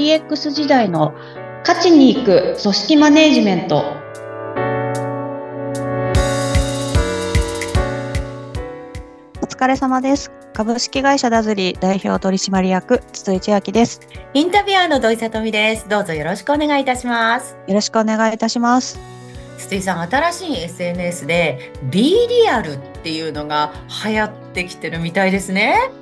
DX 時代の勝ちに行く組織マネジメントお疲れ様です株式会社ダズリー代表取締役筒井千明ですインタビュアーの土井さとみです。どうぞよろしくお願いいたします。よろしくお願いいたします筒井さん、新しい SNS で B リアルっていうのが流行ってきてるみたいですね。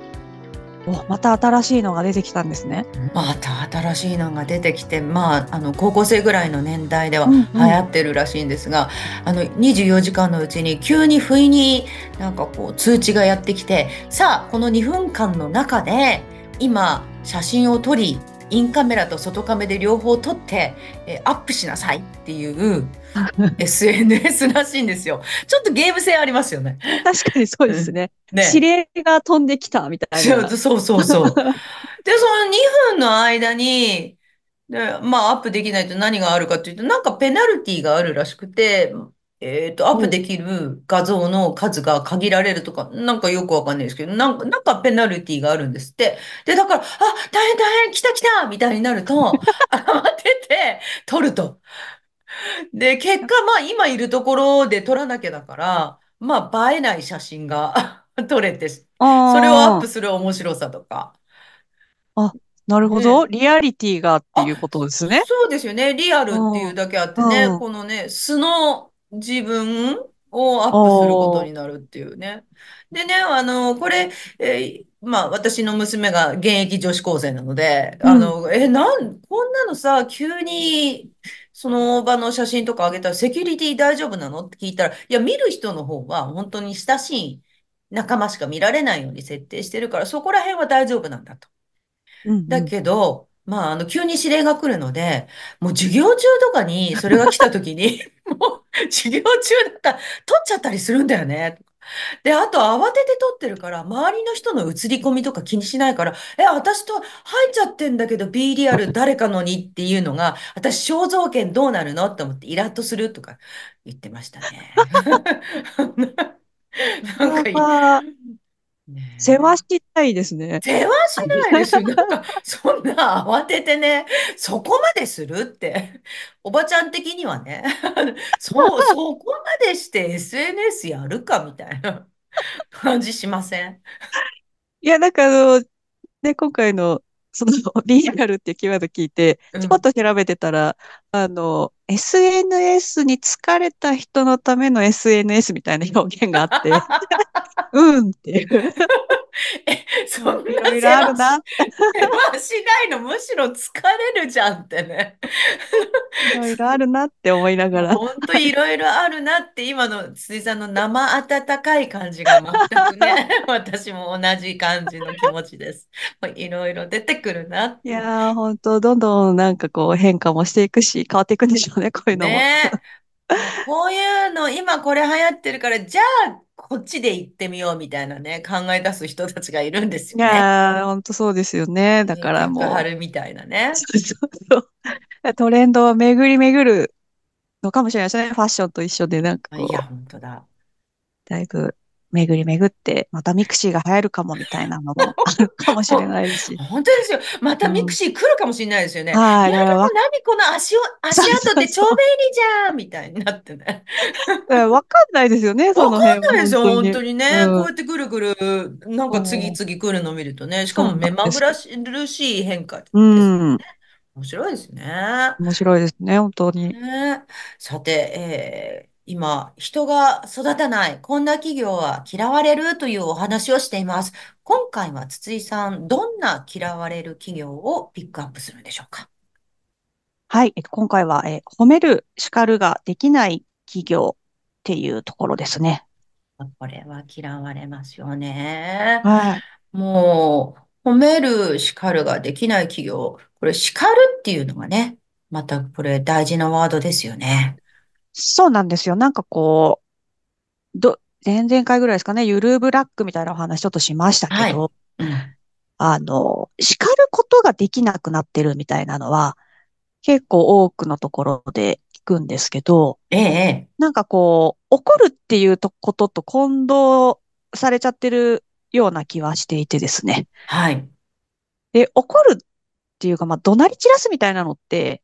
おまた新しいのが出てきたんですね。また新しいのが出てきて、まあ、あの高校生ぐらいの年代ではうんうん。流行ってるらしいんですが、あの24時間のうちに急に不意になんかこう通知がやってきてさあこの2分間の中で今写真を撮りインカメラと外カメで両方撮って、えーアップしなさいっていう SNS らしいんですよ。ちょっとゲーム性ありますよね。確かにそうですねね指令が飛んできたみたいなそうそうそう。で、その2分の間に、で、まあ、アップできないと何があるかっていうと、なんかペナルティがあるらしくて、えっと、アップできる画像の数が限られるとか、なんかよくわかんないですけど、なんか、なんかペナルティがあるんですって。で、だから、あ、大変大変、来た来たみたいになると、慌てて撮ると。で、結果、まあ、今いるところで撮らなきゃだから、まあ、映えない写真が 撮れて、そそれをアップする面白さとか。なるほど。リアリティがっていうことですね。そうですよね。リアルっていうだけあってね、うんこのね、素の自分をアップすることになるっていうね。でね、あの、これ、えーまあ、私の娘が現役女子高生なので、うんあの、え、なん、こんなのさ、急に、その場の写真とか上げたらセキュリティ大丈夫なの？って聞いたら、いや、見る人の方は本当に親しい仲間しか見られないように設定してるから、そこら辺は大丈夫なんだと。うんうんだけど、まあ、あの、急に指令が来るので、もう授業中とかにそれが来た時に、もう 授業中だったら撮っちゃったりするんだよね。で、あと慌てて撮ってるから、周りの人の映り込みとか気にしないから、え、私と入っちゃってんだけど、B リアル 誰かのにっていうのが、私肖像権どうなるのって思ってイラッとするとか言ってましたね。なんかいい、世話したいですね。世話しないですよ。なんか、そんな慌ててね、そこまでするって、おばちゃん的にはね、そう、そこまでして SNS やるかみたいな感じしません？いや、なんかあの、ね、今回の、その、リアルっていうキーワード聞いて、うん。ちょこっと調べてたら、あの、SNS に疲れた人のための SNS みたいな表現があって、うんっていう、え、そんいなろいろあるな、世話しないの、むしろ疲れるじゃんってね。いろいろあるなって思いながら。本当いろいろあるなって今の筒井さんの生温かい感じが全くね 私も同じ感じの気持ちです。いろいろ出てくるなっていやー、本当どんどんなんかこう変化もしていくし、変わっていくんでしょうね、こういうのも。ねえ。こういうの今これ流行ってるからじゃあこっちで行ってみようみたいなね考え出す人たちがいるんですいよね。やー、本当そうですよね。だからもう。結果張るみたいなね。そうそうそう。トレンドを巡り巡るのかもしれないですね。ファッションと一緒で、なんかこいやう、本当だ。だいぶ巡り巡って、また mixi が流行るかもみたいなのもあるかもしれないし。本当ですよ。また mixi 来るかもしれないですよね。はい。やだ、だからわ何この足を、足跡って超便利じゃんみたいになってね。わかんないですよね、そわかの辺んないですよ、本本当にね。うんこうやってぐるぐる、なんか次々来るの見るとね。しかも目まぐらしい変化です。うん。面白いですね。面白いですね、本当に。ねさて、えー今、人が育たない、こんな企業は嫌われるというお話をしています。今回は筒井さん、どんな嫌われる企業をピックアップするんでしょうか？はい。えっと今回は、え褒める、叱るができない企業っていうところですね。これは嫌われますよね。はい。もう、褒める、叱るができない企業。これ、叱るっていうのがね、またこれ大事なワードですよね。そうなんですよ。なんかこう、ど、前々回ぐらいですかね、ゆるブラックみたいなお話ちょっとしましたけど、うん。あの、叱ることができなくなってるみたいなのは、結構多くのところで聞くんですけど、ええ、ええ。なんかこう、怒るっていうとことと混同されちゃってるような気はしていてですね。はい。で、怒るっていうか、まあ、怒鳴り散らすみたいなのって、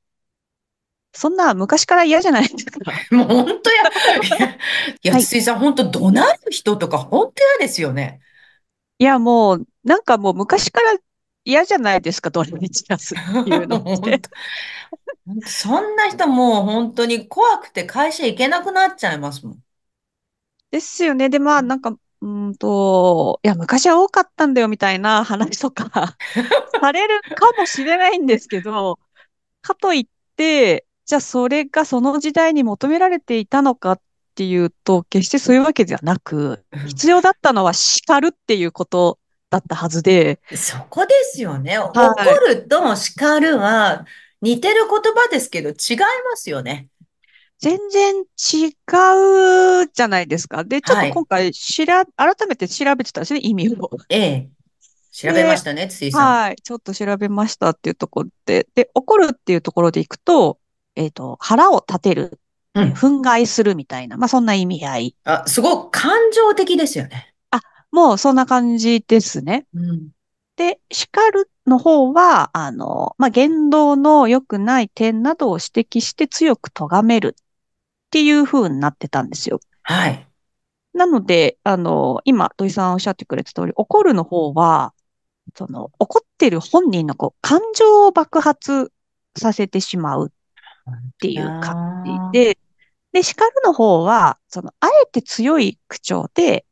そんな昔から嫌じゃないですか。もう本当や、いや。筒井さん、本当怒鳴る人とか本当嫌ですよね。いや、もう、なんかもう昔から嫌じゃないですか、怒鳴り散らすっていうの そんな人もう本当に怖くて会社行けなくなっちゃいますもん。ですよね。で、まあ、なんか、うーんと、いや、昔は多かったんだよみたいな話とかされるかもしれないんですけど、かといって、じゃあそれがその時代に求められていたのかっていうと、決してそういうわけではなく、必要だったのは叱るっていうことだったはずで、そこですよね。は怒い。ると叱るは似てる言葉ですけど違いますよね。全然違うじゃないですか。で、ちょっと今はい。回しら、改めて調べてたんですね、意味を。ええ。調べまで、したね、筒井さん。はい、ちょっと調べましたっていうところで、で、怒るっていうところでいくと、えっと、腹を立てる、えーうん。憤慨するみたいな、まあそんな意味合い。あ、すごく感情的ですよね。あ、もうそんな感じですね。うん。で、叱るの方は、あの、まあ言動の良くない点などを指摘して強く咎めるっていう風になってたんですよ。はい。なので、あの、今、土井さんおっしゃってくれた通り、怒るの方は、その、怒ってる本人のこう、感情を爆発させてしまうっていう感じーで、で、叱るの方は、その、あえて強い口調で、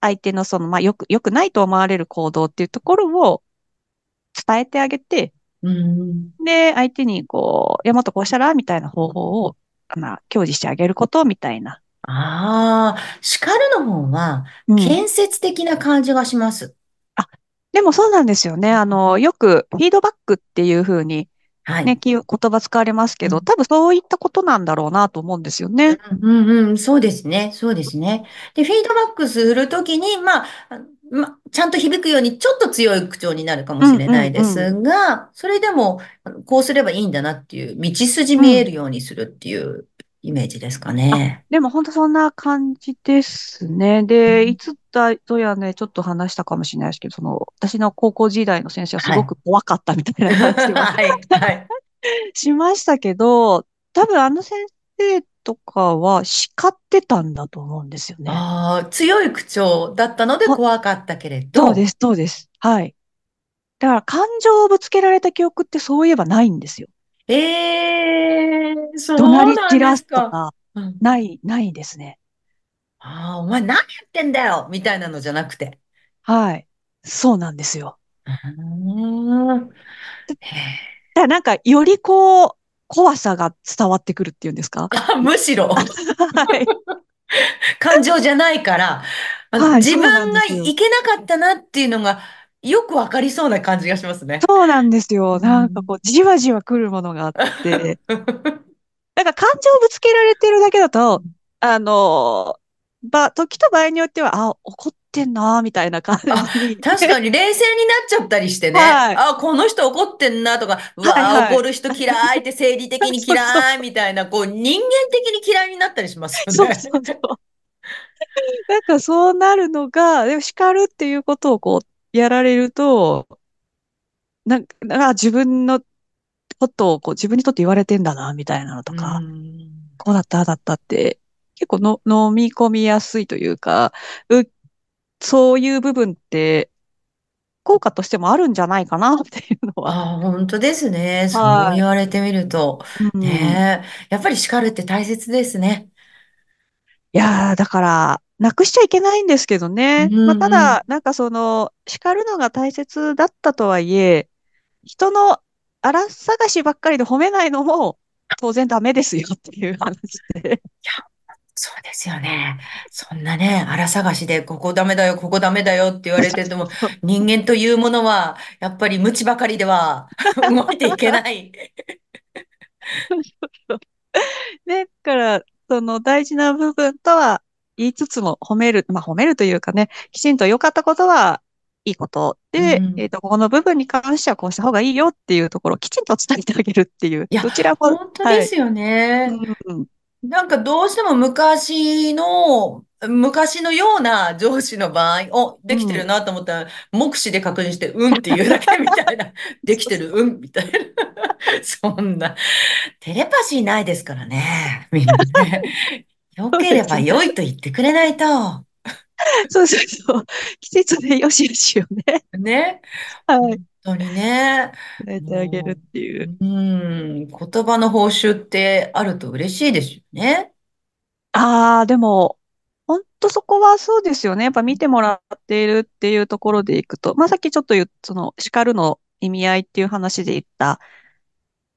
相手のその、まあ、よく、よくないと思われる行動っていうところを伝えてあげて、うん。で、相手にこう、いや、もっとこうしたらみたいな方法を、まあ、享受してあげることみたいな。ああ、叱るの方はうん。建設的な感じがします。あ、でもそうなんですよね。あの、よくフィードバックっていうふうにね、はい。き言葉使われますけど、うん多分そういったことなんだろうなと思うんですよね。うんうん、そうですね。そうですね。で、フィードバックするときに、まあ、あま、ちゃんと響くようにちょっと強い口調になるかもしれない。ですが、それでも、こうすればいいんだなっていう、道筋うん。見えるようにするっていうイメージですかあ、ね。でも本当そんな感じですね。で、いつだとやね、ちょっと話したかもしれないですけど、その、私の高校時代の先生はすはい。ごく怖かったみたいな話は はい、はい。しましたけど、多分あの先生とかは叱ってたんだと思うんですよね。ああ、強い口調だったのでほ怖かったけれど、そうです、そうです。はい。だから感情をぶつけられた記憶ってそういえばないんですよ。ええ怒鳴そうなんでり散らすとか、うん。ない、ないですね。ああ、お前何やってんだよみたいなのじゃなくて。はい。そうなんですよ。だなんか、よりこう、怖さが伝わってくるっていうんですか？あ、むしろ はい。感情じゃないから、はい、自分が。いけなかったなっていうのがよくわかりそうな感じがしますね。そうなんですよ。うん。なんかこう、じわじわ来るものがあって、なんか感情をぶつけられてるだけだと、あの、ば、時と場合によっては、あ、怒ってんな、みたいな感あ、じに。確かに冷静になっちゃったりしてね。はい。あ、この人怒ってんなとか、うはい、はい。怒る人嫌いって生理的に 嫌いみたいな、こう人間的に嫌いになったりしますよそうね。そうそう。なんかそうなるのが、でも叱るっていうことをこう、やられると、なんか、あ、自分のことをこう自分にとって言われてんだな、みたいなのうとか、ん。こうだった、だったって、結構の飲み込みやすいというか、う、そういう部分って効果としてもあるんじゃないかな、っていうのは。ああ、本当ですね。そうは言われてみると。い。うん。ねえ。やっぱり叱るって大切ですね。いやー、だから、なくしちゃいけないんですけどうね。まあ、ただ、んうん。なんかその、叱るのが大切だったとはいえ、人の荒探しばっかりで褒めないのも当然ダメですよっていうあ、話で。そうですよね。そんなね、荒探しで、ここダメだよ、ここダメだよって言われてても。人間というものは、やっぱり無知ばかりでは 動いていけない。だから、その大事な部分とは言いつつも褒める、まあ褒めるというかね、きちんと良かったことはいいことで、えっうん。と、ここの部分に関してはこうした方がいいよっていうところをきちんと伝えてあげるっていう、いや、どちらも、本当ではい。すよね。うん。なんかどうしても昔の、昔のような上司の場合、お、できてるうん。なと思ったら、目視で確認して、うんって言うだけみたいな。できてる、うんみたいな。そんな、テレパシーないですからね。みんなね。良ければ。良いと言ってくれないと。そうそうそう。季節でよしよしをね。ね。本はい。当にね。伝えてあげるっもていう、う。うん、言葉の報酬ってあると嬉しいですよね。ああ、でも、本当そこはそうですよね。やっぱ見てもらっているっていうところでいくと、まあさっきちょっと言う、その叱るの意味合いっていう話で言った、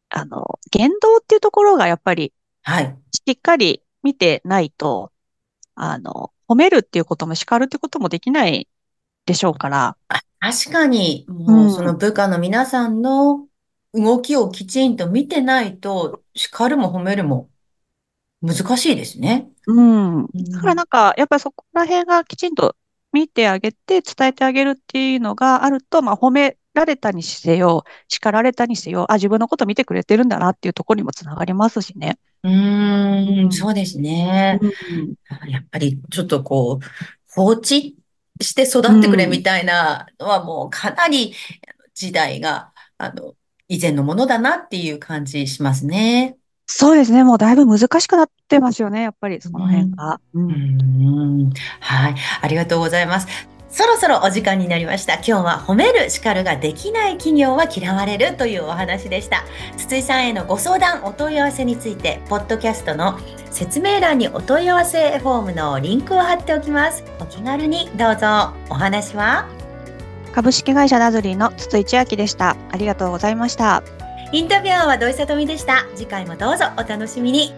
あの、言動っていうところがやっぱりはい。しっかり見てないと、あの、褒めるっていうことも叱るってこともできないでしょうから。確かに、うもうそのん。部下の皆さんの動きをきちんと見てないと、叱るも褒めるも難しいですね。うん。だからうん。なんか、やっぱりそこら辺がきちんと見てあげて、伝えてあげるっていうのがあると、まあ、褒められたにせよ、叱られたにせよ、あ、自分のこと見てくれてるんだなっていうところにもつながりますしね。うーん、うん。そうですね。うん。やっぱりちょっとこう、放置して育うってくれみん。たいなのはもうかなり時代が、あの、以前のものだなっていう感じしますね。そうですね。もうだいぶ難しくなってますよね。やっぱりその辺うん。が。ううん。ん。はい。ありがとうございます。そろそろお時間になりました。今日は褒める叱るができない企業は嫌われるというお話でした。筒井さんへのご相談、お問い合わせについて、ポッドキャストの説明欄にお問い合わせフォームのリンクを貼っておきます。お気軽にどうぞ。お話は？株式会社ナズリーの筒井千明でした。ありがとうございました。インタビュアーは土井さとみでした。次回もどうぞお楽しみに。